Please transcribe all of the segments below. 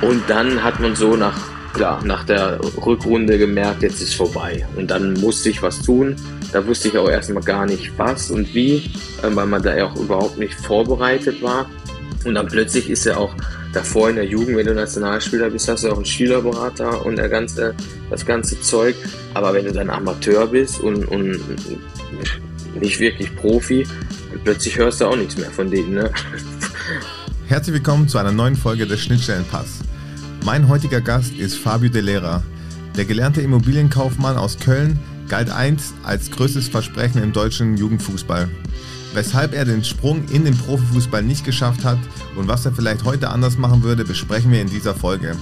Und dann hat man so nach, ja, nach der Rückrunde gemerkt, jetzt ist vorbei. Und dann musste ich was tun. Da wusste ich auch erstmal gar nicht was und wie, äh, weil man da ja auch überhaupt nicht vorbereitet war. Und dann plötzlich ist er auch davor in der Jugend, wenn du Nationalspieler bist, hast du auch einen Schülerberater und der ganze, das ganze Zeug. Aber wenn du dann Amateur bist und, und nicht wirklich Profi, plötzlich hörst du auch nichts mehr von denen. Ne? Herzlich willkommen zu einer neuen Folge des Schnittstellenpass. Mein heutiger Gast ist Fabio De Lera. Der gelernte Immobilienkaufmann aus Köln galt einst als größtes Versprechen im deutschen Jugendfußball. Weshalb er den Sprung in den Profifußball nicht geschafft hat und was er vielleicht heute anders machen würde, besprechen wir in dieser Folge.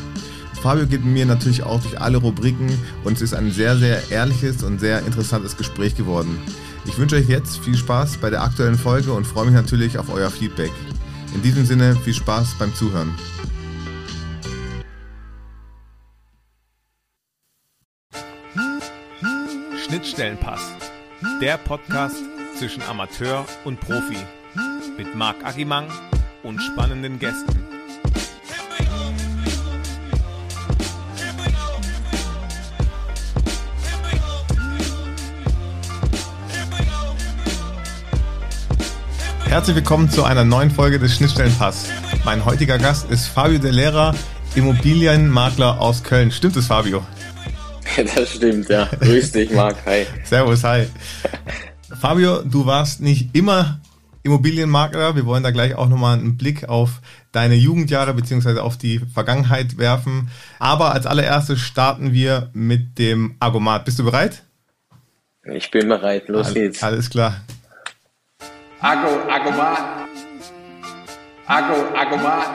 Fabio geht mit mir natürlich auch durch alle Rubriken und es ist ein sehr, sehr ehrliches und sehr interessantes Gespräch geworden. Ich wünsche euch jetzt viel Spaß bei der aktuellen Folge und freue mich natürlich auf euer Feedback. In diesem Sinne viel Spaß beim Zuhören. Schnittstellenpass. Der Podcast zwischen Amateur und Profi. Mit Marc Agimang und spannenden Gästen. Herzlich willkommen zu einer neuen Folge des Schnittstellenpass. Mein heutiger Gast ist Fabio De Lera, Immobilienmakler aus Köln. Stimmt es, Fabio? Das stimmt, ja. Grüß dich, Marc. Hi. Servus, hi. Fabio, du warst nicht immer Immobilienmakler. Wir wollen da gleich auch nochmal einen Blick auf deine Jugendjahre beziehungsweise auf die Vergangenheit werfen. Aber als allererstes starten wir mit dem Argomat. Bist du bereit? Ich bin bereit. Los geht's. Alles klar. Argo, Argomat. Argo, Argomat.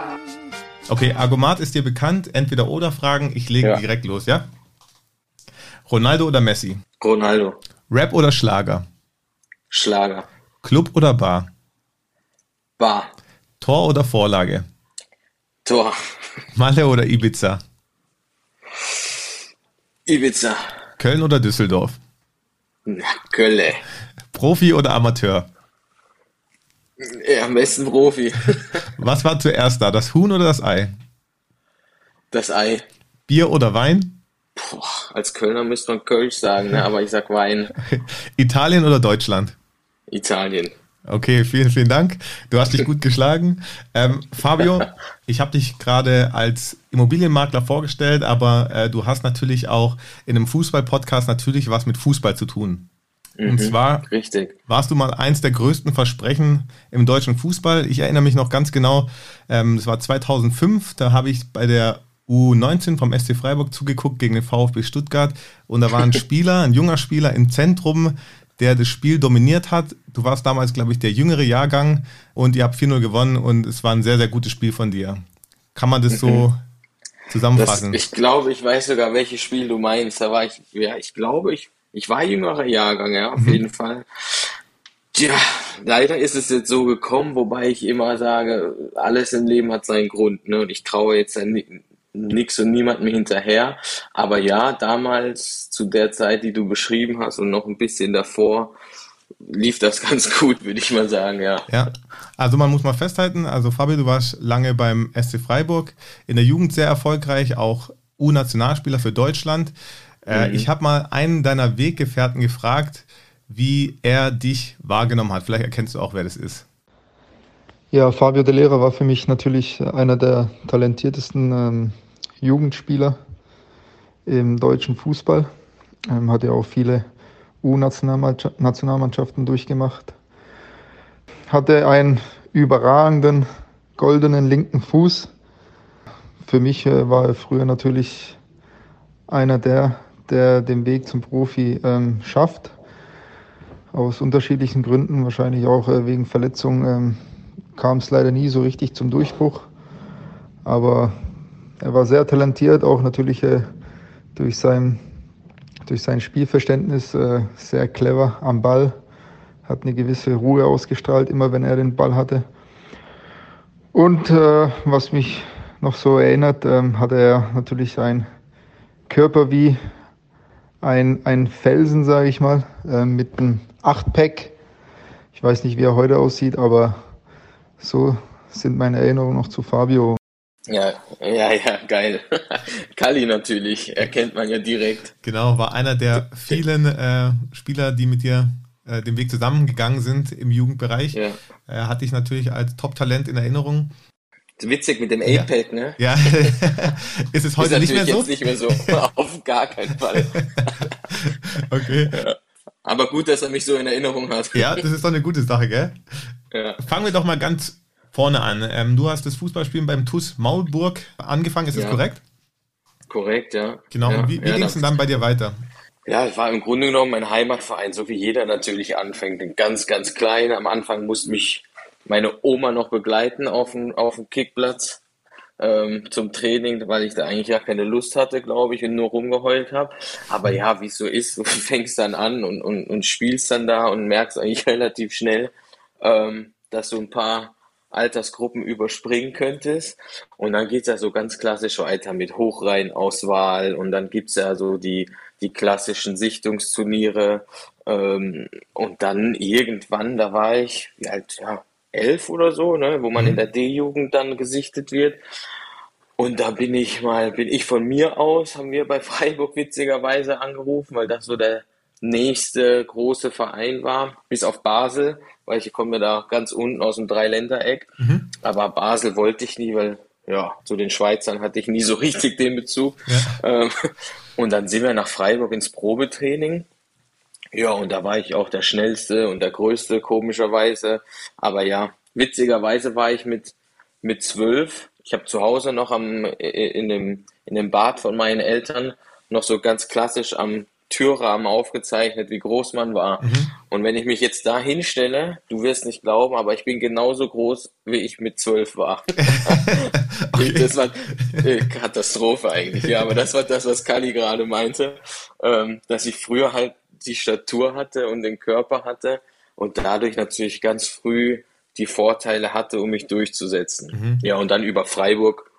Okay, Argomat ist dir bekannt. Entweder oder Fragen. Ich lege Ja. direkt los, ja? Ronaldo oder Messi? Ronaldo. Rap oder Schlager? Schlager. Club oder Bar? Bar. Tor oder Vorlage? Tor. Malle oder Ibiza? Ibiza. Köln oder Düsseldorf? Na, Kölle. Profi oder Amateur? Ja, am besten Profi. Was war zuerst da, das Huhn oder das Ei? Das Ei. Bier oder Wein? Boah, als Kölner müsste man Kölsch sagen, ne? aber ich sag Wein. Italien oder Deutschland? Italien. Okay, vielen, vielen Dank. Du hast dich gut geschlagen. Ähm, Fabio, ich habe dich gerade als Immobilienmakler vorgestellt, aber äh, du hast natürlich auch in einem Fußball-Podcast natürlich was mit Fußball zu tun. Und zwar Richtig. warst du mal eins der größten Versprechen im deutschen Fußball. Ich erinnere mich noch ganz genau, ähm, das war 2005, da habe ich bei der U19 vom SC Freiburg zugeguckt gegen den VfB Stuttgart und da war ein Spieler, ein junger Spieler im Zentrum, der das Spiel dominiert hat. Du warst damals, glaube ich, der jüngere Jahrgang und ihr habt 4-0 gewonnen und es war ein sehr, sehr gutes Spiel von dir. Kann man das so Das, zusammenfassen? ich glaube, ich weiß sogar, welches Spiel du meinst. Da war ich, ja, ich glaube, ich, ich war jüngerer Jahrgang, ja, auf jeden Fall. Tja, leider ist es jetzt so gekommen, wobei ich immer sage, alles im Leben hat seinen Grund, ne? Und ich traue jetzt ja ni- nix und niemandem hinterher. Aber ja, damals, zu der Zeit, die du beschrieben hast und noch ein bisschen davor, lief das ganz gut, würde ich mal sagen, ja. Ja, also man muss mal festhalten, also Fabio, du warst lange beim SC Freiburg, in der Jugend sehr erfolgreich, auch U-Nationalspieler für Deutschland. Äh, Ich habe mal einen deiner Weggefährten gefragt, wie er dich wahrgenommen hat. Vielleicht erkennst du auch, wer das ist. Ja, Fabio De Lera war für mich natürlich einer der talentiertesten ähm, Jugendspieler im deutschen Fußball. Ähm, hat ja auch viele U-Nationalmannschaften durchgemacht. Hatte einen überragenden goldenen linken Fuß. Für mich äh, war er früher natürlich einer der, der den Weg zum Profi ähm, schafft. Aus unterschiedlichen Gründen, wahrscheinlich auch äh, wegen Verletzungen, ähm, kam es leider nie so richtig zum Durchbruch. Aber er war sehr talentiert, auch natürlich äh, durch, sein, durch sein Spielverständnis äh, sehr clever am Ball, hat eine gewisse Ruhe ausgestrahlt, immer wenn er den Ball hatte. Und äh, was mich noch so erinnert, ähm, hatte er natürlich einen Körper wie ein, ein Felsen, sage ich mal, äh, mit einem Achtpack. Ich weiß nicht, wie er heute aussieht, aber so sind meine Erinnerungen noch zu Fabio. Ja, ja, ja, geil. Kali natürlich, erkennt man ja direkt. Genau, war einer der vielen äh, Spieler, die mit dir äh, den Weg zusammengegangen sind im Jugendbereich. Ja. Er hat dich natürlich als Top-Talent in Erinnerung. Witzig mit dem A-Pad, ja. ne? Ja, ist es heute ist nicht mehr so? Jetzt nicht mehr so, auf gar keinen Fall. okay. Ja. Aber gut, dass er mich so in Erinnerung hat. Ja, das ist doch eine gute Sache, gell? Ja. Fangen wir doch mal ganz vorne an. Ähm, du hast das Fußballspielen beim TuS Maulburg angefangen, ist ja. das korrekt? Korrekt, ja. Genau, ja. wie, wie ging es denn dann bei dir weiter? Ja, es war im Grunde genommen mein Heimatverein, so wie jeder natürlich anfängt. Ganz, ganz klein. Am Anfang musste mich meine Oma noch begleiten auf dem, auf dem Kickplatz ähm, zum Training, weil ich da eigentlich ja keine Lust hatte, glaube ich, und nur rumgeheult habe. Aber ja, wie es so ist, du fängst dann an und, und, und spielst dann da und merkst eigentlich relativ schnell, ähm, dass du ein paar Altersgruppen überspringen könntest. Und dann geht's ja so ganz klassisch weiter mit Hochreihenauswahl und dann gibt's ja so die, die klassischen Sichtungsturniere. Ähm, und dann irgendwann, da war ich, wie alt, ja, elf oder so, ne, wo man in mhm. der D-Jugend dann gesichtet wird. Und da bin ich mal, bin ich von mir aus, haben wir bei Freiburg witzigerweise angerufen, weil das so der nächste große Verein war, bis auf Basel, weil ich komme da ganz unten aus dem Dreiländereck. Mhm. Aber Basel wollte ich nie, weil ja, zu den Schweizern hatte ich nie so richtig den Bezug. Ja. Ähm, und dann sind wir nach Freiburg ins Probetraining. Ja, und da war ich auch der schnellste und der größte, komischerweise. Aber ja, witzigerweise war ich mit, mit zwölf. Ich habe zu Hause noch am, in, dem, in dem Bad von meinen Eltern noch so ganz klassisch am Türrahmen aufgezeichnet, wie groß man war. Mhm. Und wenn ich mich jetzt da hinstelle, du wirst nicht glauben, aber ich bin genauso groß, wie ich mit zwölf war. okay. Das war äh, Katastrophe eigentlich, ja, aber das war das, was Kali gerade meinte, ähm, dass ich früher halt die Statur hatte und den Körper hatte und dadurch natürlich ganz früh die Vorteile hatte, um mich durchzusetzen. Mhm. Ja, und dann über Freiburg,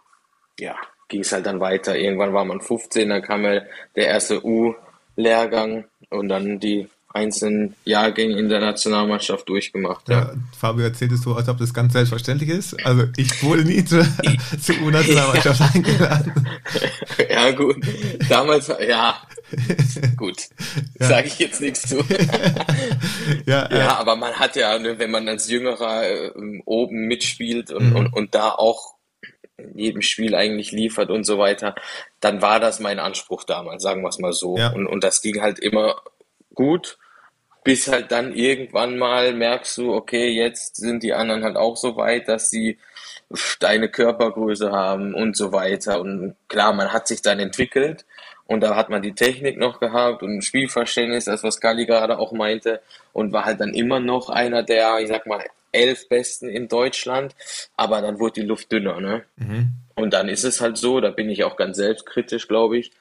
ja, ging es halt dann weiter. Irgendwann war man 15, dann kam ja der erste U- Lehrgang und dann die einzelnen Jahrgänge in der Nationalmannschaft durchgemacht. Ja. ja. Fabio erzählt es so, als ob das ganz selbstverständlich ist. Also ich wurde nie zur, zur U-Nationalmannschaft ja. eingeladen. Ja gut, damals, ja, gut, ja. sage ich jetzt nichts zu. ja, ja äh, aber man hat ja, ne, wenn man als Jüngerer äh, oben mitspielt und, mhm. und, und da auch in jedem Spiel eigentlich liefert und so weiter, dann war das mein Anspruch damals, sagen wir es mal so. Ja. Und, und das ging halt immer gut, bis halt dann irgendwann mal merkst du, okay, jetzt sind die anderen halt auch so weit, dass sie deine Körpergröße haben und so weiter. Und klar, man hat sich dann entwickelt und da hat man die Technik noch gehabt und Spielverständnis, das was Gali gerade auch meinte und war halt dann immer noch einer der, ich sag mal, elf Besten in Deutschland, aber dann wurde die Luft dünner, ne? Mhm. Und dann ist es halt so, da bin ich auch ganz selbstkritisch, glaube ich,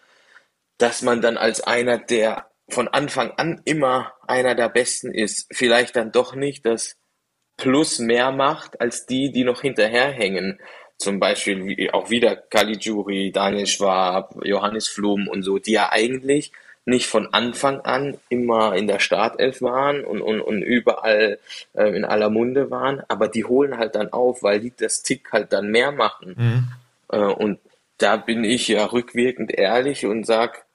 dass man dann als einer, der von Anfang an immer einer der Besten ist, vielleicht dann doch nicht das Plus mehr macht als die, die noch hinterherhängen. Zum Beispiel auch wieder Caligiuri, Daniel Schwab, Johannes Flum und so, die ja eigentlich nicht von Anfang an immer in der Startelf waren und, und, und überall äh, in aller Munde waren, aber die holen halt dann auf, weil die das Tick halt dann mehr machen. Mhm. Äh, und da bin ich ja rückwirkend ehrlich und sag,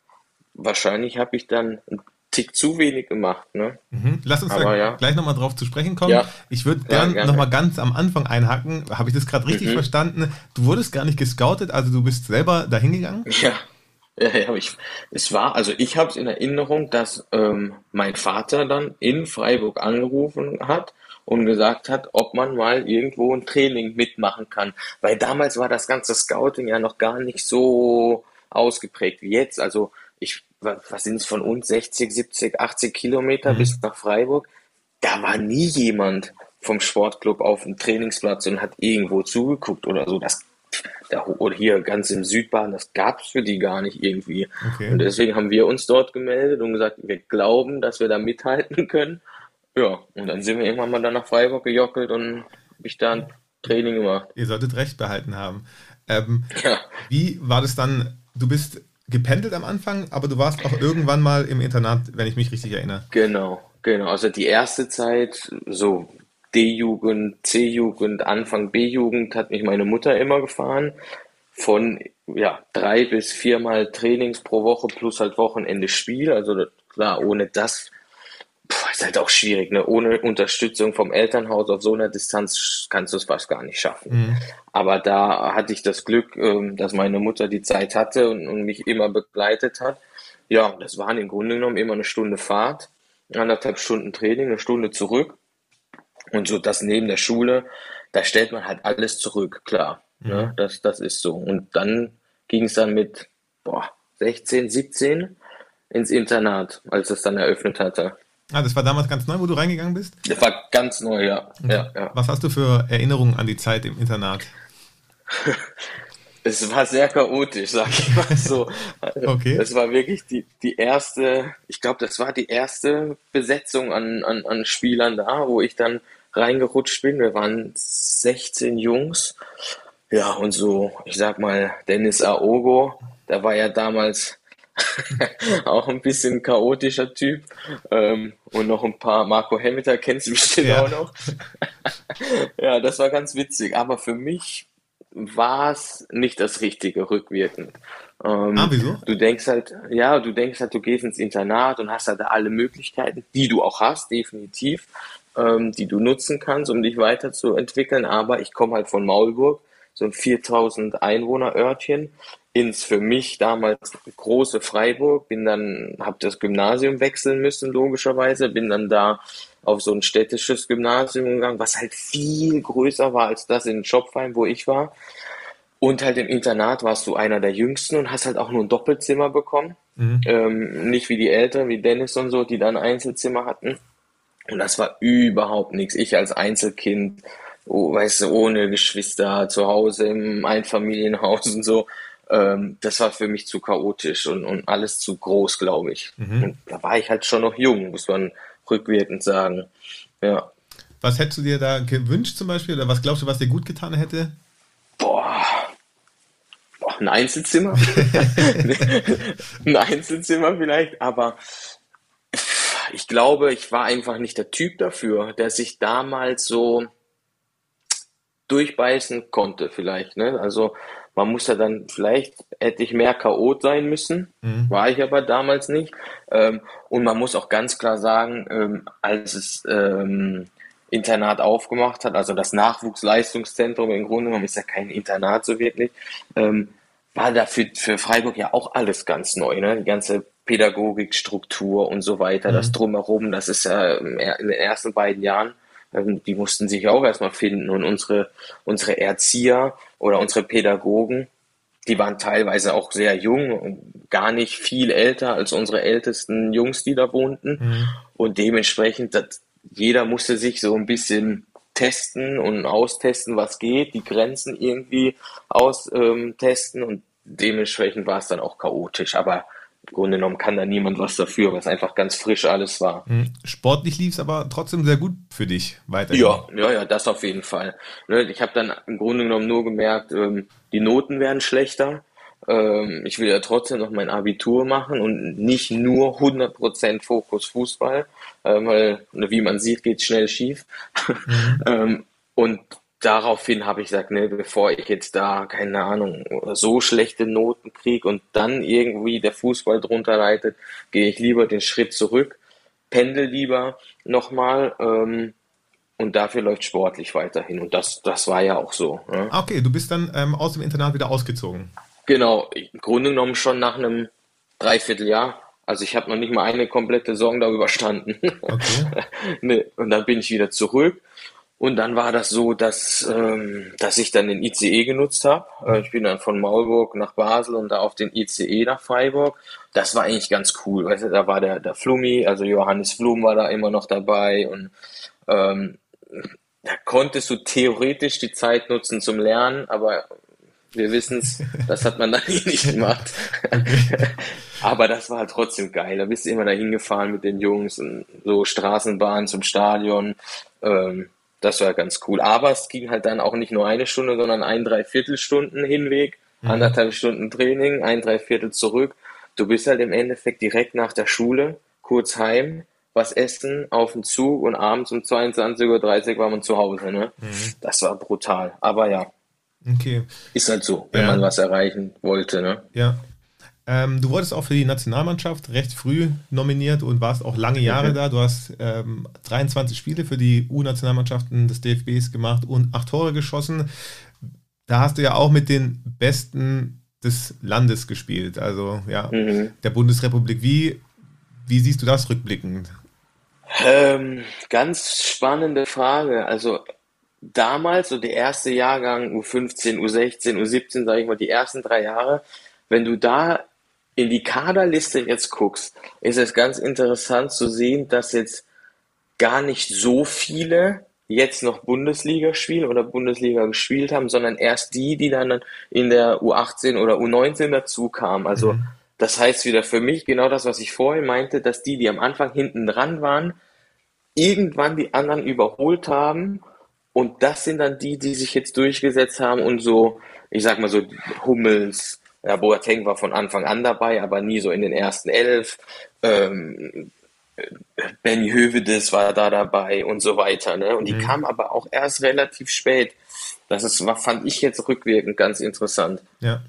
wahrscheinlich habe ich dann einen Tick zu wenig gemacht. Ne? Mhm. Lass uns aber, da ja. gleich nochmal drauf zu sprechen kommen. Ja. Ich würde gern ja, nochmal ganz am Anfang einhaken. Habe ich das gerade richtig mhm. verstanden? Du wurdest gar nicht gescoutet, also du bist selber dahin gegangen? Ja. Ja, ja, ich, es war, also ich habe es in Erinnerung, dass ähm, mein Vater dann in Freiburg angerufen hat und gesagt hat, ob man mal irgendwo ein Training mitmachen kann. Weil damals war das ganze Scouting ja noch gar nicht so ausgeprägt wie jetzt. Also ich, was sind es von uns, 60, 70, 80 Kilometer mhm. bis nach Freiburg? Da war nie jemand vom Sportclub auf dem Trainingsplatz und hat irgendwo zugeguckt oder so. Das da, oder hier ganz im Südbahn, das gab es für die gar nicht irgendwie. Okay. Und deswegen haben wir uns dort gemeldet und gesagt, wir glauben, dass wir da mithalten können. Ja, und dann sind wir irgendwann mal dann nach Freiburg gejockelt und habe ich da ein Training gemacht. Ihr solltet recht behalten haben. Ähm, ja. Wie war das dann? Du bist gependelt am Anfang, aber du warst auch irgendwann mal im Internat, wenn ich mich richtig erinnere. Genau, genau. Also die erste Zeit, so D-Jugend, C-Jugend, Anfang B-Jugend hat mich meine Mutter immer gefahren. von ja, drei bis viermal Trainings pro Woche plus halt Wochenende Spiel. Also klar, ohne das Puh, ist halt auch schwierig, ne? Ohne Unterstützung vom Elternhaus auf so einer Distanz kannst du es fast gar nicht schaffen. Mhm. Aber da hatte ich das Glück, ähm, dass meine Mutter die Zeit hatte und, und, mich immer begleitet hat. Ja, das waren im Grunde genommen immer eine Stunde Fahrt, anderthalb Stunden Training, eine Stunde zurück. Und so das neben der Schule, da stellt man halt alles zurück, klar. Ne? Mhm. Ne? Das, das ist so. Und dann ging es dann mit boah, 16, 17 ins Internat, als es dann eröffnet hatte. Ah, das war damals ganz neu, wo du reingegangen bist? Das war ganz neu, ja. ja, ja. Was hast du für Erinnerungen an die Zeit im Internat? es war sehr chaotisch, sag ich mal so. okay. Es war wirklich die, die erste, ich glaube, das war die erste Besetzung an, an, an Spielern da, wo ich dann reingerutscht bin. Wir waren 16 Jungs. Ja, und so, ich sag mal, Dennis Aogo, der war ja damals auch ein bisschen chaotischer Typ. Ähm, und noch ein paar, Marco Hemmeter kennst du bestimmt ja. auch noch. ja, das war ganz witzig. Aber für mich war es nicht das Richtige rückwirkend. Ähm, ah, wieso? Du denkst halt, ja, du denkst halt, du gehst ins Internat und hast halt alle Möglichkeiten, die du auch hast, definitiv, ähm, die du nutzen kannst, um dich weiterzuentwickeln. Aber ich komme halt von Maulburg, so ein 4000 Einwohner Örtchen ins für mich damals große Freiburg, bin dann, habe das Gymnasium wechseln müssen, logischerweise, bin dann da auf so ein städtisches Gymnasium gegangen, was halt viel größer war als das in Schopfheim, wo ich war. Und halt im Internat warst du einer der Jüngsten und hast halt auch nur ein Doppelzimmer bekommen. Mhm. Ähm, nicht wie die Eltern, wie Dennis und so, die dann Einzelzimmer hatten. Und das war überhaupt nichts. Ich als Einzelkind, oh, weißt du, ohne Geschwister, zu Hause im Einfamilienhaus und so, ähm, das war für mich zu chaotisch und, und alles zu groß, glaube ich. Mhm. Und da war ich halt schon noch jung, muss man rückwirkend sagen. Ja. Was hättest du dir da gewünscht zum Beispiel? Oder was glaubst du, was dir gut getan hätte? Boah. Boah ein Einzelzimmer. ein Einzelzimmer vielleicht, aber ich glaube, ich war einfach nicht der Typ dafür, der sich damals so durchbeißen konnte, vielleicht. Ne? Also man muss ja dann, vielleicht hätte ich mehr Chaot sein müssen, mhm. war ich aber damals nicht. Ähm, und man muss auch ganz klar sagen, ähm, als es ähm, Internat aufgemacht hat, also das Nachwuchsleistungszentrum im Grunde genommen ist ja kein Internat so wirklich, ähm, war da für, Freiburg ja auch alles ganz neu, ne? Die ganze Pädagogikstruktur und so weiter, mhm. das drumherum, das ist ja in den ersten beiden Jahren ähm, die mussten sich auch erstmal finden und unsere, unsere Erzieher oder unsere Pädagogen, die waren teilweise auch sehr jung und gar nicht viel älter als unsere ältesten Jungs, die da wohnten. Mhm. Und dementsprechend, das, jeder musste sich so ein bisschen testen und austesten, was geht, die Grenzen irgendwie austesten ähm, und dementsprechend war es dann auch chaotisch. Aber im Grunde genommen kann da niemand was dafür, was einfach ganz frisch alles war. Hm. Sportlich lief es aber trotzdem sehr gut für dich weiterhin. Ja, ja, ja, das auf jeden Fall. Ne, ich habe dann im Grunde genommen nur gemerkt, ähm, die Noten werden schlechter. Ähm, ich will ja trotzdem noch mein Abitur machen und nicht nur 100% Fokus Fußball, ähm, weil, ne, wie man sieht, geht schnell schief. Mhm. und daraufhin habe ich gesagt, ne, bevor ich jetzt da, keine Ahnung, so schlechte Noten kriege und dann irgendwie der Fußball drunter leitet, gehe ich lieber den Schritt zurück, pendel lieber nochmal ähm, und dafür läuft sportlich weiterhin. Und das, das war ja auch so. Ne? Okay, du bist dann ähm, aus dem Internat wieder ausgezogen. Genau, im Grunde genommen schon nach einem Dreivierteljahr. Also ich habe noch nicht mal eine komplette Saison da überstanden. Okay. ne, und dann bin ich wieder zurück und dann war das so, dass, ähm, dass ich dann den ICE genutzt habe. Äh, ich bin dann von Maulburg nach Basel und da auf den ICE nach Freiburg. Das war eigentlich ganz cool. Weißt du, da war der, der Flumi, also Johannes Flum war da immer noch dabei und ähm, da konntest du theoretisch die Zeit nutzen zum Lernen, aber wir wissen es, das hat man dann eh nicht gemacht. aber das war halt trotzdem geil. Da bist du immer dahin gefahren mit den Jungs und so Straßenbahn zum Stadion. Ähm, das war ganz cool. Aber es ging halt dann auch nicht nur eine Stunde, sondern ein Dreiviertelstunden Hinweg, mhm. anderthalb Stunden Training, ein Dreiviertel zurück. Du bist halt im Endeffekt direkt nach der Schule, kurz heim, was essen, auf den Zug und abends um 22.30 Uhr war man zu Hause. Ne? Mhm. Das war brutal. Aber ja. Okay. Ist halt so, wenn ja. man was erreichen wollte. Ne? Ja. Ähm, du wurdest auch für die Nationalmannschaft recht früh nominiert und warst auch lange Jahre mhm. da. Du hast ähm, 23 Spiele für die U-Nationalmannschaften des DFBs gemacht und acht Tore geschossen. Da hast du ja auch mit den Besten des Landes gespielt, also ja, mhm. der Bundesrepublik. Wie, wie siehst du das rückblickend? Ähm, ganz spannende Frage. Also damals, so der erste Jahrgang, U15, U16, U17, sage ich mal, die ersten drei Jahre, wenn du da in die Kaderliste jetzt guckst, ist es ganz interessant zu sehen, dass jetzt gar nicht so viele jetzt noch Bundesliga spielen oder Bundesliga gespielt haben, sondern erst die, die dann in der U18 oder U19 dazu kamen. Also mhm. das heißt wieder für mich genau das, was ich vorhin meinte, dass die, die am Anfang hinten dran waren, irgendwann die anderen überholt haben und das sind dann die, die sich jetzt durchgesetzt haben und so, ich sag mal so Hummels, ja, Boateng war von Anfang an dabei, aber nie so in den ersten elf. Ähm, Benny Hövedes war da dabei und so weiter. Ne? Und die mhm. kam aber auch erst relativ spät. Das ist, fand ich jetzt rückwirkend ganz interessant. Ja.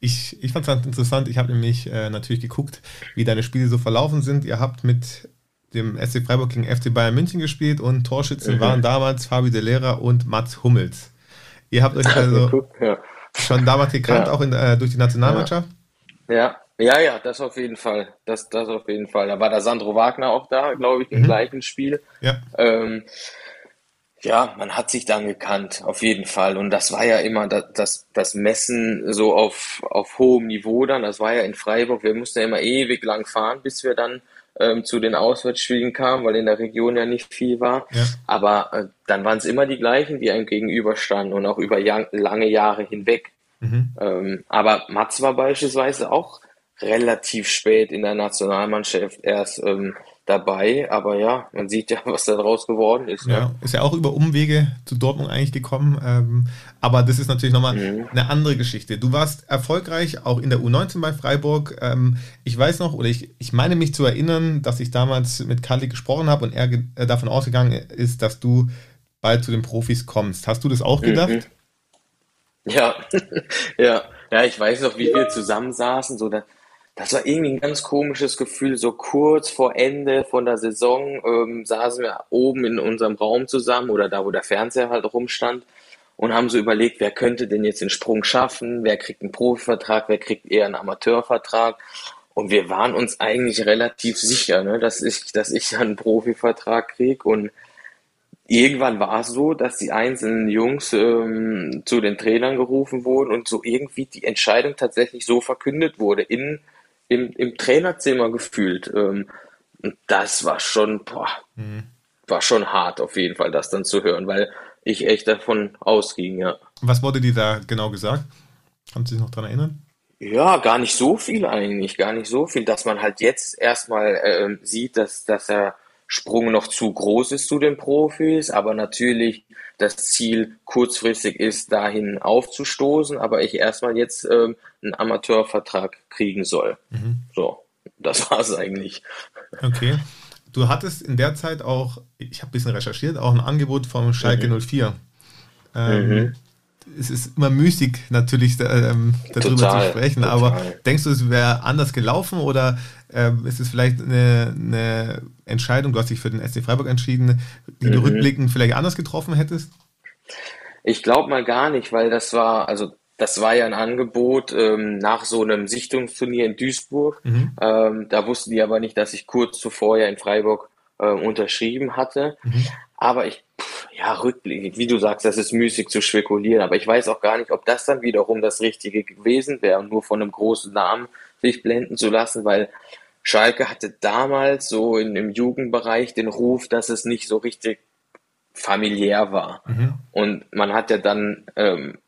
Ich, ich fand es interessant. Ich habe nämlich äh, natürlich geguckt, wie deine Spiele so verlaufen sind. Ihr habt mit dem SC Freiburg gegen FC Bayern München gespielt und Torschützen mhm. waren damals Fabi de Lera und Mats Hummels. Ihr habt euch also ja. schon damals gekannt, ja. auch in, äh, durch die Nationalmannschaft? Ja. ja. ja, das auf jeden Fall. Das, das auf jeden Fall. Da war der Sandro Wagner auch da, glaube ich, im mhm. gleichen Spiel. Ja. Ähm, ja, man hat sich dann gekannt, auf jeden Fall. Und das war ja immer das, das, das Messen so auf, auf hohem Niveau dann. Das war ja in Freiburg. Wir mussten ja immer ewig lang fahren, bis wir dann ähm, zu den Auswärtsspielen kam, weil in der Region ja nicht viel war. Ja. Aber äh, dann waren es immer die gleichen, die einem gegenüberstanden und auch über ja lange Jahre hinweg. Mhm. Ähm, aber Mats war beispielsweise auch relativ spät in der Nationalmannschaft erst ähm, dabei, aber ja, man sieht ja, was da draus geworden ist. Ja, ne? ist ja auch über Umwege zu Dortmund eigentlich gekommen, ähm, aber das ist natürlich nochmal mhm. eine andere Geschichte. Du warst erfolgreich auch in der U19 bei Freiburg. Ähm, ich weiß noch, oder ich, ich meine mich zu erinnern, dass ich damals mit Kali gesprochen habe und er äh, davon ausgegangen ist, dass du bald zu den Profis kommst. Hast du das auch gedacht? Mhm. Ja, ja, ja, ich weiß noch, wie wir zusammensaßen, so da, das war irgendwie ein ganz komisches Gefühl. So kurz vor Ende von der Saison ähm, saßen wir oben in unserem Raum zusammen oder da, wo der Fernseher halt rumstand und haben so überlegt, wer könnte denn jetzt den Sprung schaffen, wer kriegt einen Profivertrag, wer kriegt eher einen Amateurvertrag. Und wir waren uns eigentlich relativ sicher, ne, dass ich, dass ich einen Profivertrag krieg. Und irgendwann war es so, dass die einzelnen Jungs ähm, zu den Trainern gerufen wurden und so irgendwie die Entscheidung tatsächlich so verkündet wurde in im, im Trainerzimmer gefühlt. Ähm, und das war schon, boah, mhm. war schon hart auf jeden Fall, das dann zu hören, weil ich echt davon ausging, ja. Was wurde dir da genau gesagt? Haben Sie sich noch daran erinnern? Ja, gar nicht so viel eigentlich, gar nicht so viel, dass man halt jetzt erstmal äh, sieht, dass, dass der Sprung noch zu groß ist zu den Profis, aber natürlich das Ziel kurzfristig ist, dahin aufzustoßen, aber ich erstmal jetzt ähm, einen Amateurvertrag kriegen soll. Mhm. So, das war es eigentlich. Okay. Du hattest in der Zeit auch, ich habe ein bisschen recherchiert, auch ein Angebot vom Schalke mhm. 04. Ähm, mhm. Es ist immer müßig, natürlich ähm, darüber total, zu sprechen, total. aber denkst du, es wäre anders gelaufen oder ähm, ist es vielleicht eine, eine, Entscheidung, du hast dich für den SC Freiburg entschieden, die mhm. du rückblickend vielleicht anders getroffen hättest? Ich glaube mal gar nicht, weil das war, also das war ja ein Angebot ähm, nach so einem Sichtungsturnier in Duisburg. Mhm. Ähm, da wussten die aber nicht, dass ich kurz zuvor ja in Freiburg äh, unterschrieben hatte. Mhm. Aber ich, pff, ja, rückblickend, wie du sagst, das ist müßig zu spekulieren. Aber ich weiß auch gar nicht, ob das dann wiederum das Richtige gewesen wäre, nur von einem großen Namen sich blenden zu lassen, weil Schalke hatte damals so in, im Jugendbereich den Ruf, dass es nicht so richtig familiär war. Mhm. Und man hat ja dann ähm,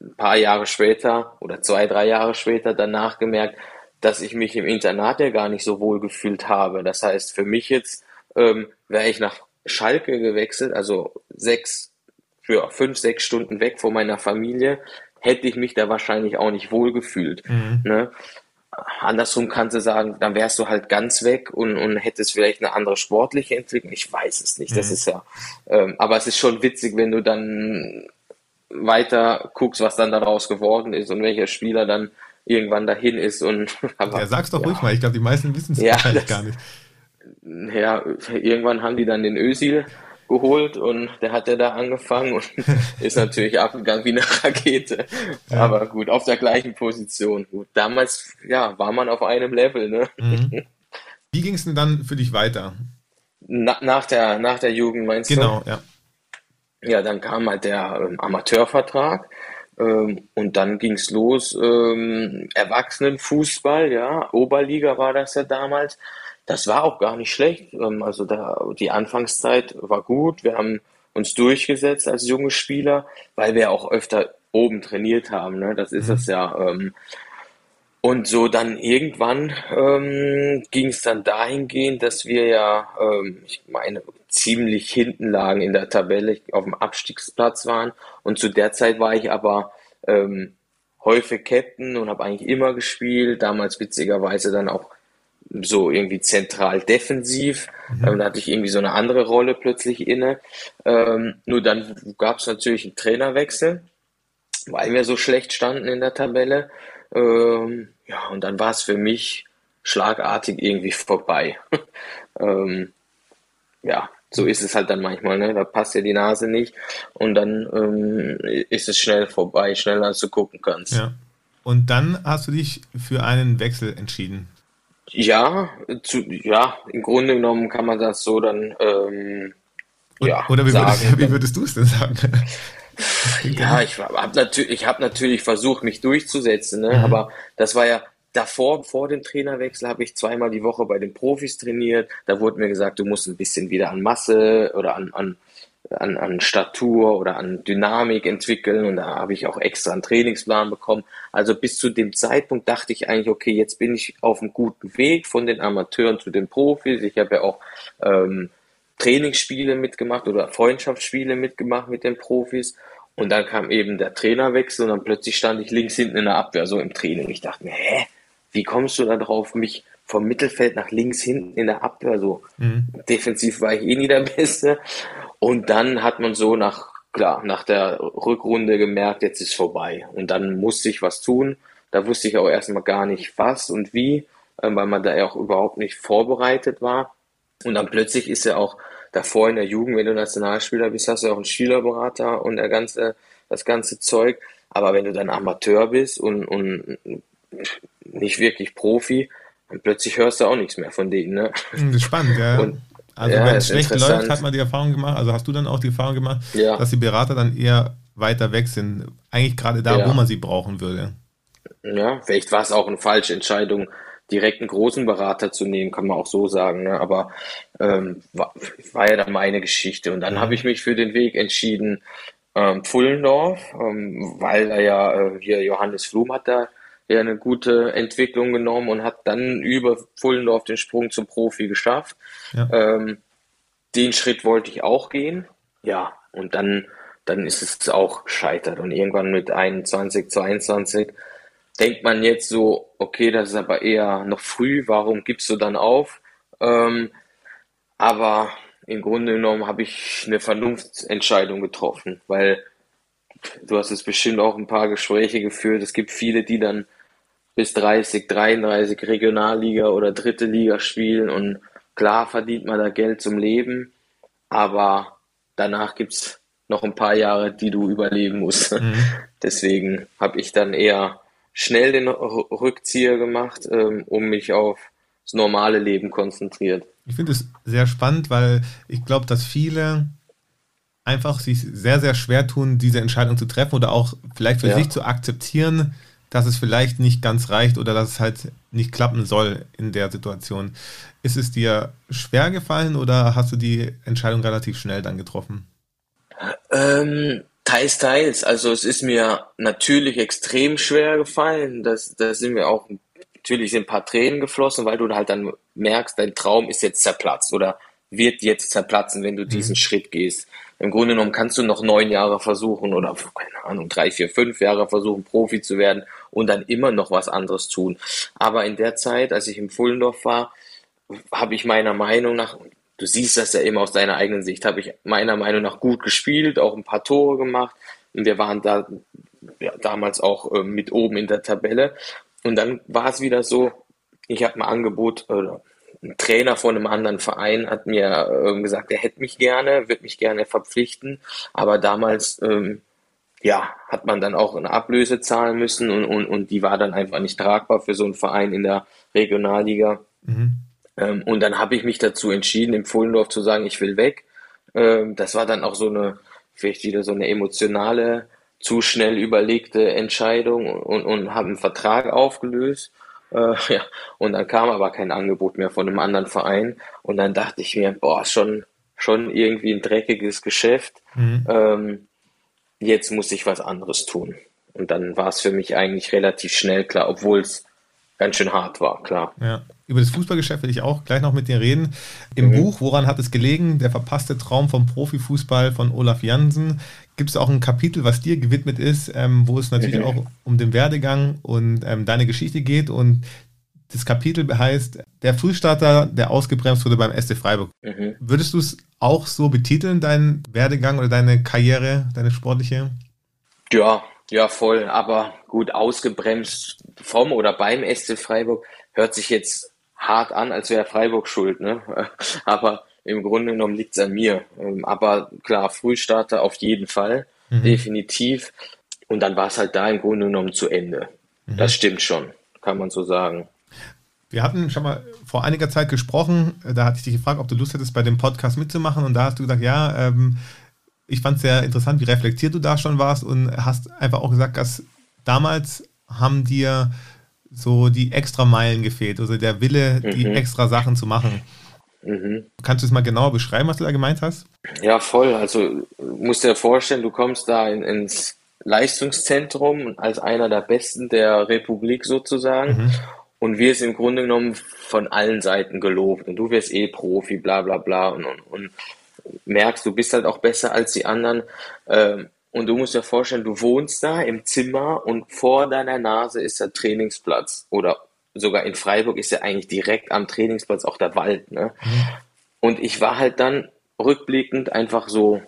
ein paar Jahre später oder zwei, drei Jahre später danach gemerkt, dass ich mich im Internat ja gar nicht so wohl gefühlt habe. Das heißt, für mich jetzt ähm, wäre ich nach Schalke gewechselt, also sechs, für fünf, sechs Stunden weg von meiner Familie, hätte ich mich da wahrscheinlich auch nicht wohl gefühlt. Mhm. Ne? Andersrum kannst du sagen, dann wärst du halt ganz weg und, und hättest vielleicht eine andere sportliche Entwicklung. Ich weiß es nicht. Das mhm. ist ja, ähm, aber es ist schon witzig, wenn du dann weiter guckst, was dann daraus geworden ist und welcher Spieler dann irgendwann dahin ist. Und, aber, ja, sag's doch ja. ruhig mal, ich glaube, die meisten wissen es ja, wahrscheinlich gar nicht. Ja, irgendwann haben die dann den Ösil geholt und der hat ja da angefangen und ist natürlich abgegangen wie eine Rakete. Ja. Aber gut, auf der gleichen Position. Gut, damals ja, war man auf einem Level. Ne? Mhm. Wie ging es denn dann für dich weiter? Na, nach, der, nach der Jugend meinst genau, du? Genau, ja. Ja, dann kam halt der ähm, Amateurvertrag ähm, und dann ging es los, ähm, Erwachsenenfußball, ja, Oberliga war das ja damals. Das war auch gar nicht schlecht. Ähm, also da, die Anfangszeit war gut. Wir haben uns durchgesetzt als junge Spieler, weil wir auch öfter oben trainiert haben. Ne? Das ist mhm. es ja. Ähm, und so dann irgendwann ähm, ging es dann dahingehend, dass wir ja, ähm, ich meine, ziemlich hinten lagen in der Tabelle, auf dem Abstiegsplatz waren. Und zu der Zeit war ich aber ähm, häufig Captain und habe eigentlich immer gespielt. Damals witzigerweise dann auch so irgendwie zentral defensiv. Mhm. Ähm, da hatte ich irgendwie so eine andere Rolle plötzlich inne. Ähm, nur dann gab es natürlich einen Trainerwechsel, weil wir so schlecht standen in der Tabelle. Ähm, ja, und dann war es für mich schlagartig irgendwie vorbei. ähm, ja, so ist es halt dann manchmal, ne? Da passt ja die Nase nicht und dann ähm, ist es schnell vorbei, schneller als du gucken kannst. Ja. Und dann hast du dich für einen Wechsel entschieden. Ja, zu, ja, im Grunde genommen kann man das so dann ähm, und, ja, oder wie. Würdest, wie würdest du es denn sagen? ja, ich habe natürlich, ich habe natürlich versucht, mich durchzusetzen, ne? Mhm. aber das war ja davor, vor dem Trainerwechsel, habe ich zweimal die Woche bei den Profis trainiert. Da wurde mir gesagt, du musst ein bisschen wieder an Masse oder an, an an, an Statur oder an Dynamik entwickeln und da habe ich auch extra einen Trainingsplan bekommen. Also bis zu dem Zeitpunkt dachte ich eigentlich, okay, jetzt bin ich auf einem guten Weg von den Amateuren zu den Profis. Ich habe ja auch ähm, Trainingsspiele mitgemacht oder Freundschaftsspiele mitgemacht mit den Profis. Und dann kam eben der Trainerwechsel und dann plötzlich stand ich links hinten in der Abwehr, so im Training. Ich dachte mir, hä, wie kommst du da drauf, mich vom Mittelfeld nach links hinten in der Abwehr so? Mhm. Defensiv war ich eh nie der Beste. Und dann hat man so nach, klar, nach der Rückrunde gemerkt, jetzt ist vorbei. Und dann musste ich was tun. Da wusste ich auch erstmal gar nicht was und wie, äh, weil man da ja auch überhaupt nicht vorbereitet war. Und dann plötzlich ist ja auch davor in der Jugend, wenn du Nationalspieler bist, hast du auch einen Spielerberater und der ganze, das ganze Zeug. Aber wenn du dann Amateur bist und, und nicht wirklich Profi, dann plötzlich hörst du auch nichts mehr von denen. Ne? Das ist spannend, ja. Und also ja, wenn es schlecht läuft, hat man die Erfahrung gemacht, also hast du dann auch die Erfahrung gemacht, ja. dass die Berater dann eher weiter weg sind, eigentlich gerade da, ja. wo man sie brauchen würde. Ja, vielleicht war es auch eine falsche Entscheidung, direkt einen großen Berater zu nehmen, kann man auch so sagen. Ne? Aber ähm, war, war, ja dann meine Geschichte. Und dann habe ich mich für den Weg entschieden, ähm, Pfullendorf, ähm, weil er ja äh, hier Johannes Flum hat da ja eine gute Entwicklung genommen und hat dann über Pfullendorf den Sprung zum Profi geschafft. Ja. Ähm, den Schritt wollte ich auch gehen. Ja, und dann, dann ist es auch gescheitert. Und irgendwann mit 21, 22 denkt man jetzt so, okay, das ist aber eher noch früh, warum gibst du dann auf? Ähm, aber im Grunde genommen habe ich eine Vernunftsentscheidung getroffen, weil du hast es bestimmt auch ein paar Gespräche geführt. Es gibt viele, die dann bis 30, 33 Regionalliga oder dritte Liga spielen und klar verdient man da Geld zum Leben, aber danach gibt's noch ein paar Jahre, die du überleben musst. Mhm. Deswegen habe ich dann eher schnell den Rückzieher gemacht, ähm, um mich auf das normale Leben konzentriert. Ich finde es sehr spannend, weil ich glaube, dass viele einfach sich sehr, sehr schwer tun, diese Entscheidung zu treffen oder auch vielleicht für ja. sich zu akzeptieren, dass es vielleicht nicht ganz reicht oder dass es halt nicht klappen soll in der Situation. Ist es dir schwer gefallen oder hast du die Entscheidung relativ schnell dann getroffen? Ähm, teils, teils. Also es ist mir natürlich extrem schwer gefallen. Das, da sind mir auch natürlich sind ein paar Tränen geflossen, weil du halt dann merkst, dein Traum ist jetzt zerplatzt oder wird jetzt zerplatzen, wenn du mhm. diesen Schritt gehst. Im Grunde genommen kannst du noch neun Jahre versuchen oder keine Ahnung, drei, vier, fünf Jahre versuchen, Profi zu werden und dann immer noch was anderes tun. Aber in der Zeit, als ich im Fullendorf war, habe ich meiner Meinung nach, du siehst das ja immer aus deiner eigenen Sicht, habe ich meiner Meinung nach gut gespielt, auch ein paar Tore gemacht. Und wir waren da ja, damals auch äh, mit oben in der Tabelle. Und dann war es wieder so, ich habe ein Angebot oder ein Trainer von einem anderen Verein hat mir ähm, gesagt, er hätte mich gerne, wird mich gerne verpflichten. Aber damals, ähm, ja, hat man dann auch eine Ablöse zahlen müssen und, und, und die war dann einfach nicht tragbar für so einen Verein in der Regionalliga. Mhm. Ähm, und dann habe ich mich dazu entschieden, im Pfullendorf zu sagen, ich will weg. Ähm, das war dann auch so eine, vielleicht wieder so eine emotionale, zu schnell überlegte Entscheidung und, und habe einen Vertrag aufgelöst. Äh, ja, und dann kam aber kein Angebot mehr von einem anderen Verein. Und dann dachte ich mir, boah, schon, schon irgendwie ein dreckiges Geschäft. Mhm. Ähm, jetzt muss ich was anderes tun. Und dann war es für mich eigentlich relativ schnell klar, obwohl es ganz schön hart war, klar. Ja. Über das Fußballgeschäft will ich auch gleich noch mit dir reden. Im mhm. Buch Woran hat es gelegen? Der verpasste Traum vom Profifußball von Olaf Jansen. Gibt es auch ein Kapitel, was dir gewidmet ist, ähm, wo es natürlich auch um den Werdegang und ähm, deine Geschichte geht. Und das Kapitel heißt Der Frühstarter, der ausgebremst wurde beim SC Freiburg. Mhm. Würdest du es auch so betiteln, deinen Werdegang oder deine Karriere, deine sportliche? Ja, ja, voll. Aber gut, ausgebremst vom oder beim SC Freiburg hört sich jetzt hart an, als wäre Freiburg schuld. Ne? Aber im Grunde genommen liegt es an mir. Ähm, aber klar, Frühstarter auf jeden Fall, mhm. definitiv. Und dann war es halt da im Grunde genommen zu Ende. Mhm. Das stimmt schon, kann man so sagen. Wir hatten schon mal vor einiger Zeit gesprochen, da hatte ich dich gefragt, ob du Lust hättest, bei dem Podcast mitzumachen. Und da hast du gesagt, ja, ähm, ich fand es sehr interessant, wie reflektiert du da schon warst und hast einfach auch gesagt, dass damals haben dir so die extra Meilen gefehlt, also der Wille, mhm. die extra Sachen zu machen. Mhm. Kannst du es mal genauer beschreiben, was du da gemeint hast? Ja, voll. Also musst dir vorstellen, du kommst da in, ins Leistungszentrum als einer der Besten der Republik sozusagen. Mhm. Und wirst im Grunde genommen von allen Seiten gelobt. Und du wirst eh Profi, bla bla bla. Und, und, und merkst, du bist halt auch besser als die anderen. Ähm, und du musst dir vorstellen, du wohnst da im Zimmer und vor deiner Nase ist der Trainingsplatz. Oder sogar in Freiburg ist ja eigentlich direkt am Trainingsplatz auch der Wald. Ne? Mhm. Und ich war halt dann rückblickend einfach so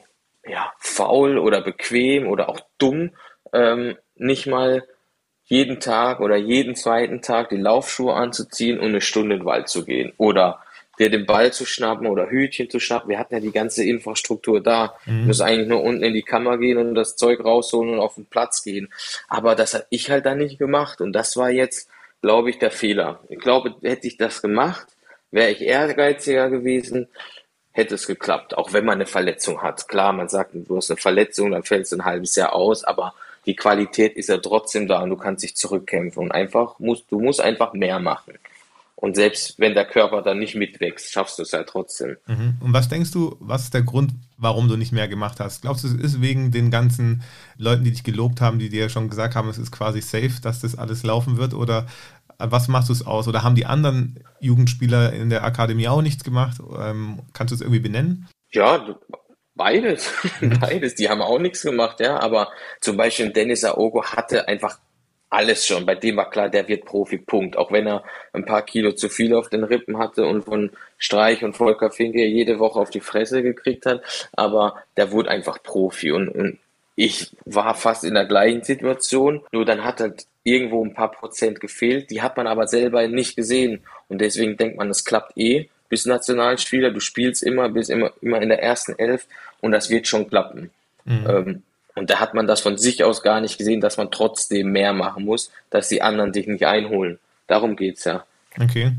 ja, faul oder bequem oder auch dumm, ähm, nicht mal jeden Tag oder jeden zweiten Tag die Laufschuhe anzuziehen und eine Stunde in den Wald zu gehen. Oder dir den Ball zu schnappen oder Hütchen zu schnappen. Wir hatten ja die ganze Infrastruktur da. Mhm. Du musst eigentlich nur unten in die Kammer gehen und das Zeug rausholen und auf den Platz gehen. Aber das habe ich halt dann nicht gemacht. Und das war jetzt, glaube ich, der Fehler. Ich glaube, hätte ich das gemacht, wäre ich ehrgeiziger gewesen, hätte es geklappt. Auch wenn man eine Verletzung hat. Klar, man sagt, du hast eine Verletzung, dann fällst du ein halbes Jahr aus, aber die Qualität ist ja trotzdem da und du kannst dich zurückkämpfen und einfach musst, du musst einfach mehr machen. Und selbst wenn der Körper dann nicht mitwächst, schaffst du es ja trotzdem. Mhm. Und was denkst du, was ist der Grund, warum du nicht mehr gemacht hast? Glaubst du, es ist wegen den ganzen Leuten, die dich gelobt haben, die dir schon gesagt haben, es ist quasi safe, dass das alles laufen wird? Oder was machst du es aus? Oder haben die anderen Jugendspieler in der Akademie auch nichts gemacht? Ähm, kannst du es irgendwie benennen? Ja, beides. beides. Die haben auch nichts gemacht, ja. Aber zum Beispiel Dennis Aogo hatte einfach alles schon. Bei dem war klar, der wird Profi, Punkt. Auch wenn er ein paar Kilo zu viel auf den Rippen hatte und von Streich und Volker Finke jede Woche auf die Fresse gekriegt hat. Aber der wurde einfach Profi und, und ich war fast in der gleichen Situation, nur dann hat halt irgendwo ein paar Prozent gefehlt. Die hat man aber selber nicht gesehen. Und deswegen denkt man, es klappt eh. Bist Nationalspieler, du spielst immer, bist immer, immer in der ersten Elf und das wird schon klappen. Mhm. Ähm, und da hat man das von sich aus gar nicht gesehen, dass man trotzdem mehr machen muss, dass die anderen dich nicht einholen. Darum geht es ja. Okay.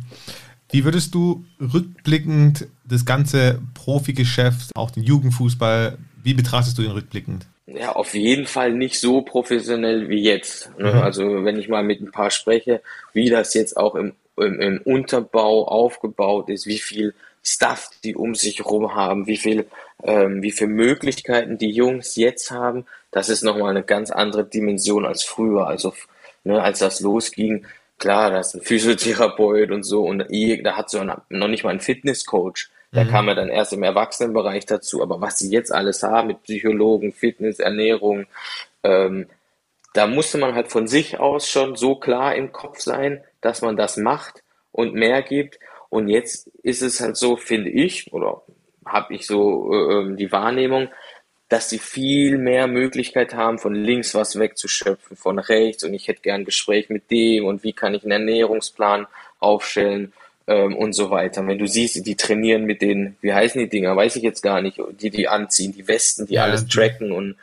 Wie würdest du rückblickend das ganze Profigeschäft, auch den Jugendfußball, wie betrachtest du ihn rückblickend? Ja, auf jeden Fall nicht so professionell wie jetzt. Ne? Mhm. Also wenn ich mal mit ein paar spreche, wie das jetzt auch im, im, im Unterbau aufgebaut ist, wie viel Stuff die um sich herum haben, wie viel, ähm, wie viele Möglichkeiten die Jungs jetzt haben, das ist nochmal eine ganz andere Dimension als früher. Also, ne, als das losging, klar, da ist ein Physiotherapeut und so und da hat so noch nicht mal einen Fitnesscoach. Da mhm. kam er dann erst im Erwachsenenbereich dazu. Aber was sie jetzt alles haben mit Psychologen, Fitness, Ernährung, ähm, da musste man halt von sich aus schon so klar im Kopf sein, dass man das macht und mehr gibt. Und jetzt ist es halt so, finde ich, oder habe ich so äh, ähm, die Wahrnehmung, dass sie viel mehr Möglichkeit haben, von links was wegzuschöpfen, von rechts und ich hätte gern ein Gespräch mit dem und wie kann ich einen Ernährungsplan aufstellen ähm, und so weiter. Wenn du siehst, die trainieren mit den, wie heißen die Dinger, weiß ich jetzt gar nicht, die die anziehen, die Westen, die ja, alles tracken und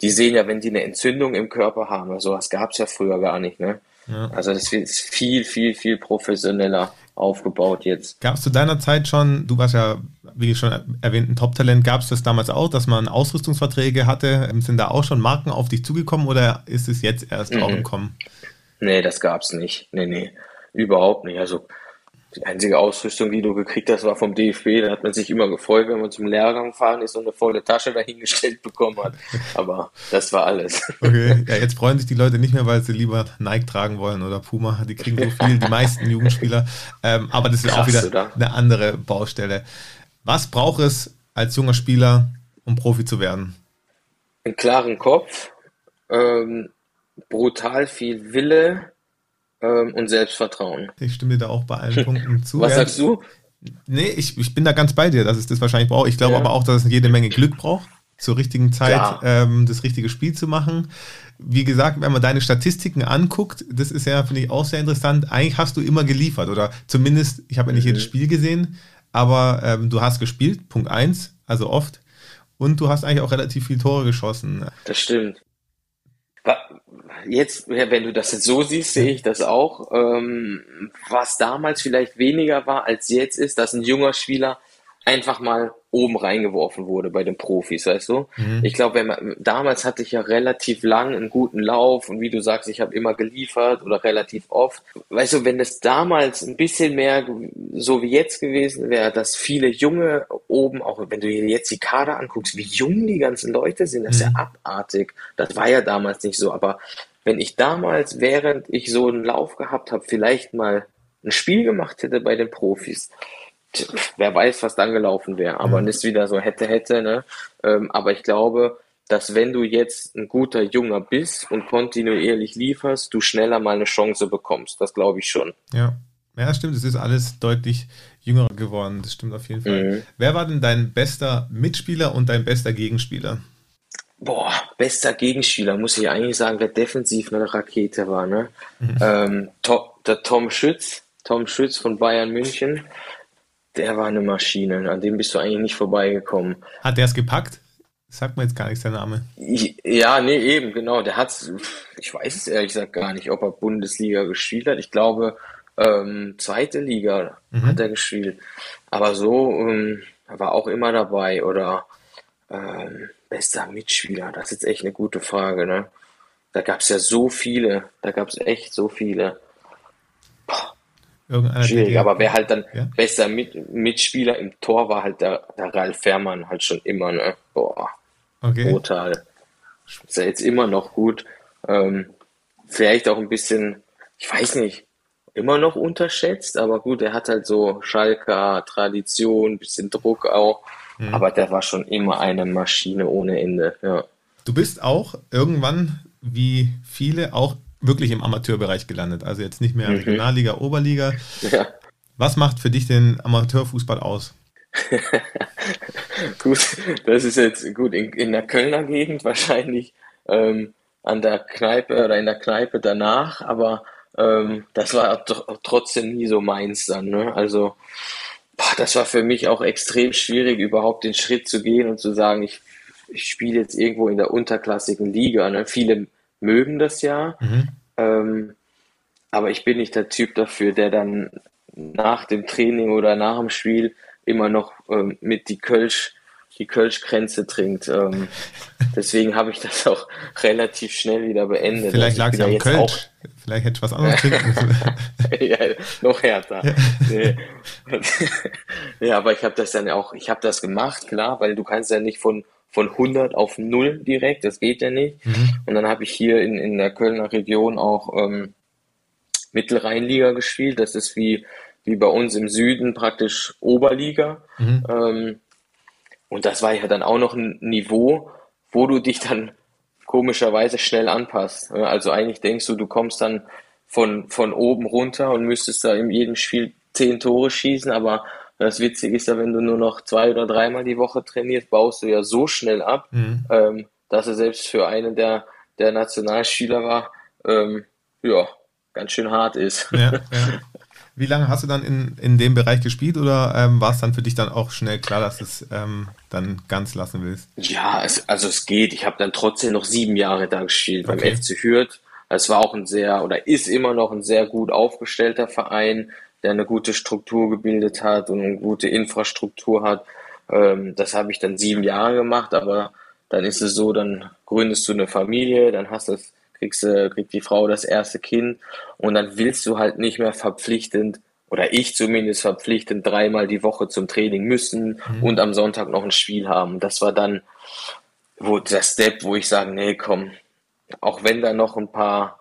die sehen ja, wenn die eine Entzündung im Körper haben, sowas gab es ja früher gar nicht. Ne? Ja. Also das ist viel, viel, viel professioneller aufgebaut jetzt. Gab es zu deiner Zeit schon, du warst ja, wie schon erwähnt, ein Top-Talent, gab es das damals auch, dass man Ausrüstungsverträge hatte? Sind da auch schon Marken auf dich zugekommen oder ist es jetzt erst mhm. auch im Kommen? Nee, das gab es nicht. Nee, nee, überhaupt nicht. Also die einzige Ausrüstung, die du gekriegt hast, war vom DFB. Da hat man sich immer gefreut, wenn man zum Lehrgang gefahren ist und eine volle Tasche dahingestellt bekommen hat. Aber das war alles. Okay, ja, jetzt freuen sich die Leute nicht mehr, weil sie lieber Nike tragen wollen oder Puma. Die kriegen so viel, die meisten Jugendspieler. Ähm, aber das ist Krass, auch wieder oder? eine andere Baustelle. Was braucht es als junger Spieler, um Profi zu werden? Einen klaren Kopf, ähm, brutal viel Wille, ähm, und Selbstvertrauen. Ich stimme dir da auch bei allen Punkten zu. Was sagst du? Nee, ich, ich bin da ganz bei dir, dass es das wahrscheinlich braucht. Ich glaube ja. aber auch, dass es jede Menge Glück braucht, zur richtigen Zeit ähm, das richtige Spiel zu machen. Wie gesagt, wenn man deine Statistiken anguckt, das ist ja, finde ich, auch sehr interessant. Eigentlich hast du immer geliefert oder zumindest, ich habe ja nicht mhm. jedes Spiel gesehen, aber ähm, du hast gespielt, Punkt 1, also oft. Und du hast eigentlich auch relativ viele Tore geschossen. Das stimmt jetzt, wenn du das jetzt so siehst, sehe ich das auch. Ähm, was damals vielleicht weniger war als jetzt ist, dass ein junger Spieler einfach mal oben reingeworfen wurde bei den Profis, weißt du? Mhm. Ich glaube, wenn man, damals hatte ich ja relativ lang einen guten Lauf und wie du sagst, ich habe immer geliefert oder relativ oft. Weißt du, wenn es damals ein bisschen mehr so wie jetzt gewesen wäre, dass viele Junge oben, auch wenn du dir jetzt die Kader anguckst, wie jung die ganzen Leute sind, das ist mhm. ja abartig. Das war ja damals nicht so, aber wenn ich damals, während ich so einen Lauf gehabt habe, vielleicht mal ein Spiel gemacht hätte bei den Profis, wer weiß, was dann gelaufen wäre. Aber mhm. ist wieder so hätte, hätte, ne? Ähm, aber ich glaube, dass wenn du jetzt ein guter Junger bist und kontinuierlich lieferst, du schneller mal eine Chance bekommst. Das glaube ich schon. Ja. Ja, stimmt. Es ist alles deutlich jünger geworden. Das stimmt auf jeden Fall. Mhm. Wer war denn dein bester Mitspieler und dein bester Gegenspieler? Boah, bester Gegenspieler, muss ich eigentlich sagen, wer defensiv eine Rakete war. Ne? Mhm. Ähm, der Tom Schütz, Tom Schütz von Bayern München. Der war eine Maschine, an dem bist du eigentlich nicht vorbeigekommen. Hat der es gepackt? Sagt mir jetzt gar nichts der Name. Ja, nee, eben, genau. Der hat, ich weiß es ehrlich gesagt gar nicht, ob er Bundesliga gespielt hat. Ich glaube, ähm, zweite Liga mhm. hat er gespielt. Aber so, ähm, er war auch immer dabei. Oder ähm, bester Mitspieler, das ist jetzt echt eine gute Frage, ne? Da gab es ja so viele, da gab es echt so viele. Schwierig, aber wer halt dann ja? bester Mit Mitspieler im Tor war halt der, der Ralf Fährmann halt schon immer, ne? Boah. Okay. Brutal. Ist ja jetzt immer noch gut. Ähm, vielleicht auch ein bisschen, ich weiß nicht, immer noch unterschätzt, aber gut, er hat halt so Schalker, Tradition, bisschen Druck auch. Mhm. Aber der war schon immer eine Maschine ohne Ende, ja. Du bist auch irgendwann, wie viele, auch wirklich im Amateurbereich gelandet. Also jetzt nicht mehr mhm. Regionalliga, Oberliga. Ja. Was macht für dich den Amateurfußball aus? gut, das ist jetzt gut in, in der Kölner Gegend wahrscheinlich ähm, an der Kneipe oder in der Kneipe danach, aber ähm, das war trotzdem nie so meins dann. Ne? Also boah, das war für mich auch extrem schwierig, überhaupt den Schritt zu gehen und zu sagen, ich, ich spiele jetzt irgendwo in der unterklassigen Liga. Ne? Viele mögen das ja. Mhm. Ähm, aber ich bin nicht der Typ dafür, der dann nach dem Training oder nach dem Spiel immer noch ähm, mit die Kölsch, die Kölsch-Grenze trinkt. Ähm, deswegen habe ich das auch relativ schnell wieder beendet. Vielleicht also lag es ja am Kölsch. Auch, Vielleicht hätte ich was anderes trinken müssen. ja, noch härter. Ja. Nee. ja, aber ich habe das dann auch, ich habe das gemacht, klar, weil du kannst ja nicht von von 100 auf 0 direkt, das geht ja nicht. Mhm. Und dann habe ich hier in, in der Kölner Region auch ähm, Mittelrheinliga gespielt. Das ist wie, wie bei uns im Süden praktisch Oberliga. Mhm. Ähm, und das war ja dann auch noch ein Niveau, wo du dich dann komischerweise schnell anpasst. Also eigentlich denkst du, du kommst dann von, von oben runter und müsstest da in jedem Spiel zehn Tore schießen, aber Das Witzige ist ja, wenn du nur noch zwei oder dreimal die Woche trainierst, baust du ja so schnell ab, mhm. ähm, dass er selbst für einen der, der Nationalspieler war, ähm, ja, ganz schön hart ist. Ja, ja. Wie lange hast du dann in, in dem Bereich gespielt oder ähm, war es dann für dich dann auch schnell klar, dass du es ähm, dann ganz lassen willst? Ja, es, also es geht. Ich habe dann trotzdem noch sieben Jahre da gespielt okay. beim FC Hürth. Es war auch ein sehr oder ist immer noch ein sehr gut aufgestellter Verein, der eine gute Struktur gebildet hat und eine gute Infrastruktur hat. Ähm, das habe ich dann sieben Jahre gemacht, aber dann ist es so, dann gründest du eine Familie, dann hast du das kriegst, äh, kriegt die Frau das erste Kind und dann willst du halt nicht mehr verpflichtend oder ich zumindest verpflichtend dreimal die Woche zum Training müssen mhm. und am Sonntag noch ein Spiel haben. Das war dann wo der Step, wo ich sage, nee, komm, auch wenn da noch ein paar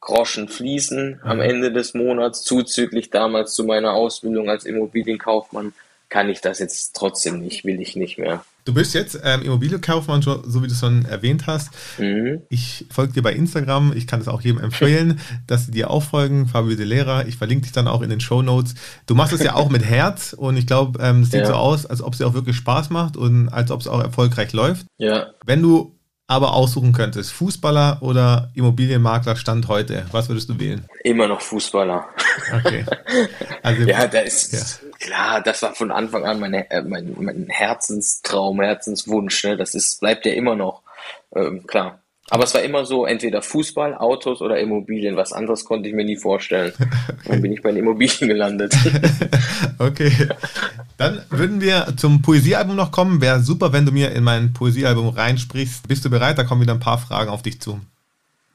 Groschen fließen mhm. am Ende des Monats, zuzüglich damals zu meiner Ausbildung als Immobilienkaufmann, kann ich das jetzt trotzdem nicht, will ich nicht mehr. Du bist jetzt ähm, Immobilienkaufmann, so wie du es schon erwähnt hast. Mhm. Ich folge dir bei Instagram. Ich kann es auch jedem empfehlen, dass sie dir auch folgen. Fabio De Lera. Ich verlinke dich dann auch in den Show Notes. Du machst es ja auch mit Herz und ich glaube, ähm, es sieht ja. so aus, als ob es dir auch wirklich Spaß macht und als ob es auch erfolgreich läuft. Ja. Wenn du aber aussuchen könntest, Fußballer oder Immobilienmakler Stand heute, was würdest du wählen? Immer noch Fußballer. Okay. Also, ja, da ist ja. klar, das war von Anfang an mein, äh, mein, mein Herzenstraum, Herzenswunsch. Ne? Das ist, bleibt ja immer noch ähm, klar. Aber es war immer so, entweder Fußball, Autos oder Immobilien. Was anderes konnte ich mir nie vorstellen. Dann bin ich bei den Immobilien gelandet. okay. Dann würden wir zum Poesiealbum noch kommen. Wäre super, wenn du mir in mein Poesiealbum reinsprichst. Bist du bereit? Da kommen wieder ein paar Fragen auf dich zu.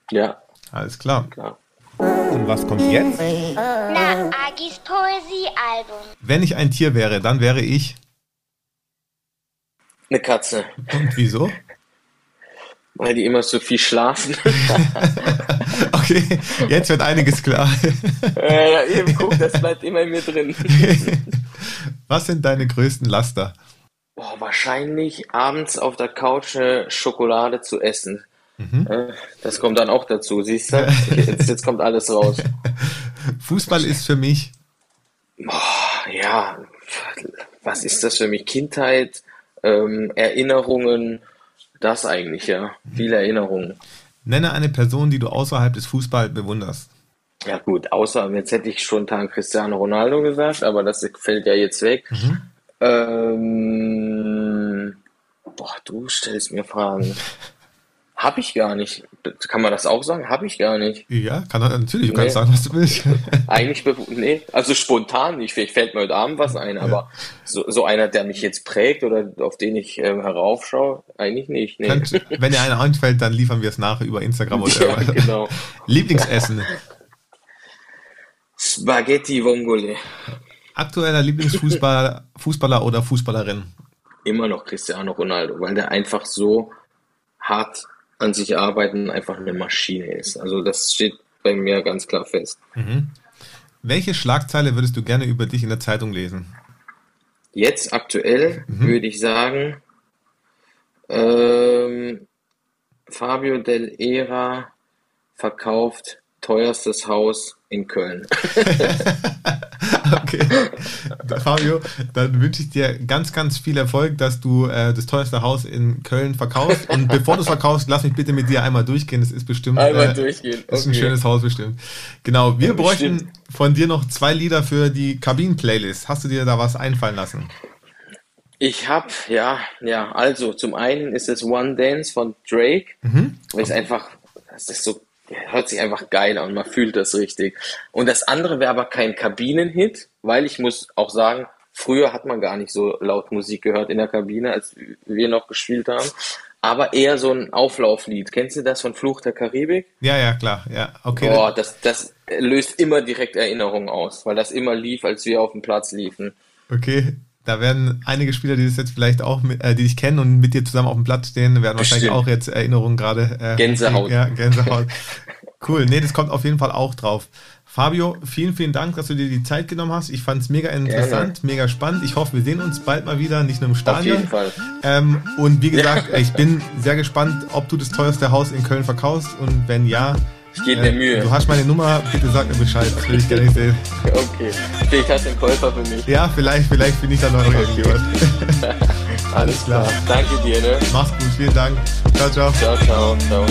Ja. Alles klar. klar. Und was kommt jetzt? Na, Agis Poesiealbum. Wenn ich ein Tier wäre, dann wäre ich. Eine Katze. Und wieso? Weil die immer so viel schlafen. okay, jetzt wird einiges klar. äh, ja, eben, guck, das bleibt immer in mir drin. Was sind deine größten Laster? Boah, wahrscheinlich abends auf der Couch eine Schokolade zu essen. Mhm. Äh, das kommt dann auch dazu, siehst du? Jetzt, jetzt kommt alles raus. Fußball ist für mich. Boah, ja, was ist das für mich? Kindheit, ähm, Erinnerungen, das eigentlich, ja. Viele Erinnerungen. Nenne eine Person, die du außerhalb des Fußballs bewunderst. Ja gut, außer jetzt hätte ich spontan Cristiano Ronaldo gesagt, aber das fällt ja jetzt weg. Mhm. Ähm, boah, du stellst mir Fragen. Hab ich gar nicht. Kann man das auch sagen? Hab ich gar nicht. Ja, kann er natürlich. Du nee. kannst sagen, was du willst. Eigentlich, nee, also spontan nicht. Vielleicht fällt mir heute Abend was ein, aber so, so einer, der mich jetzt prägt oder auf den ich ähm, heraufschaue, eigentlich nicht. Nee. Könnt, wenn dir einer einfällt, dann liefern wir es nachher über Instagram oder ja, genau. Lieblingsessen. Spaghetti Vongole. Aktueller Lieblingsfußballer Fußballer oder Fußballerin? Immer noch Cristiano Ronaldo, weil der einfach so hart an sich arbeiten einfach eine Maschine ist. Also das steht bei mir ganz klar fest. Mhm. Welche Schlagzeile würdest du gerne über dich in der Zeitung lesen? Jetzt aktuell mhm. würde ich sagen, ähm, Fabio Del Era verkauft teuerstes Haus in Köln. okay. Fabio, dann wünsche ich dir ganz, ganz viel Erfolg, dass du äh, das teuerste Haus in Köln verkaufst. Und bevor du es verkaufst, lass mich bitte mit dir einmal durchgehen. Das ist bestimmt. Einmal äh, durchgehen. Okay. ist ein schönes Haus bestimmt. Genau. Wir ja, bräuchten bestimmt. von dir noch zwei Lieder für die Kabinen-Playlist. Hast du dir da was einfallen lassen? Ich habe, ja, ja, also zum einen ist es One Dance von Drake, mhm. weil es einfach, das ist so hört sich einfach geil an, man fühlt das richtig. Und das andere wäre aber kein Kabinenhit, weil ich muss auch sagen, früher hat man gar nicht so laut Musik gehört in der Kabine, als wir noch gespielt haben. Aber eher so ein Auflauflied. Kennst du das von Fluch der Karibik? Ja, ja, klar. Ja, okay. Boah, das, das löst immer direkt Erinnerungen aus, weil das immer lief, als wir auf dem Platz liefen. Okay, da werden einige Spieler, die das jetzt vielleicht auch, mit, äh, die dich kennen und mit dir zusammen auf dem Platz stehen, werden wahrscheinlich auch jetzt Erinnerungen gerade. Äh, Gänsehaut. Ja, Gänsehaut. cool. Nee, das kommt auf jeden Fall auch drauf. Fabio, vielen, vielen Dank, dass du dir die Zeit genommen hast. Ich fand es mega interessant, Gerne. mega spannend. Ich hoffe, wir sehen uns bald mal wieder, nicht nur im Stadion. Auf jeden Fall. Ähm, und wie gesagt, ja. ich bin sehr gespannt, ob du das teuerste Haus in Köln verkaufst und wenn ja, Ich gebe mir Mühe. Du hast meine Nummer, bitte sag mir Bescheid, das will ich gar nicht sehen. Okay. Vielleicht hast du einen Käufer für mich. Ja, vielleicht, vielleicht bin ich da noch irgendjemand. Alles klar. Danke dir, ne? Mach's gut, vielen Dank. Ciao, ciao. Ciao, ciao, ciao.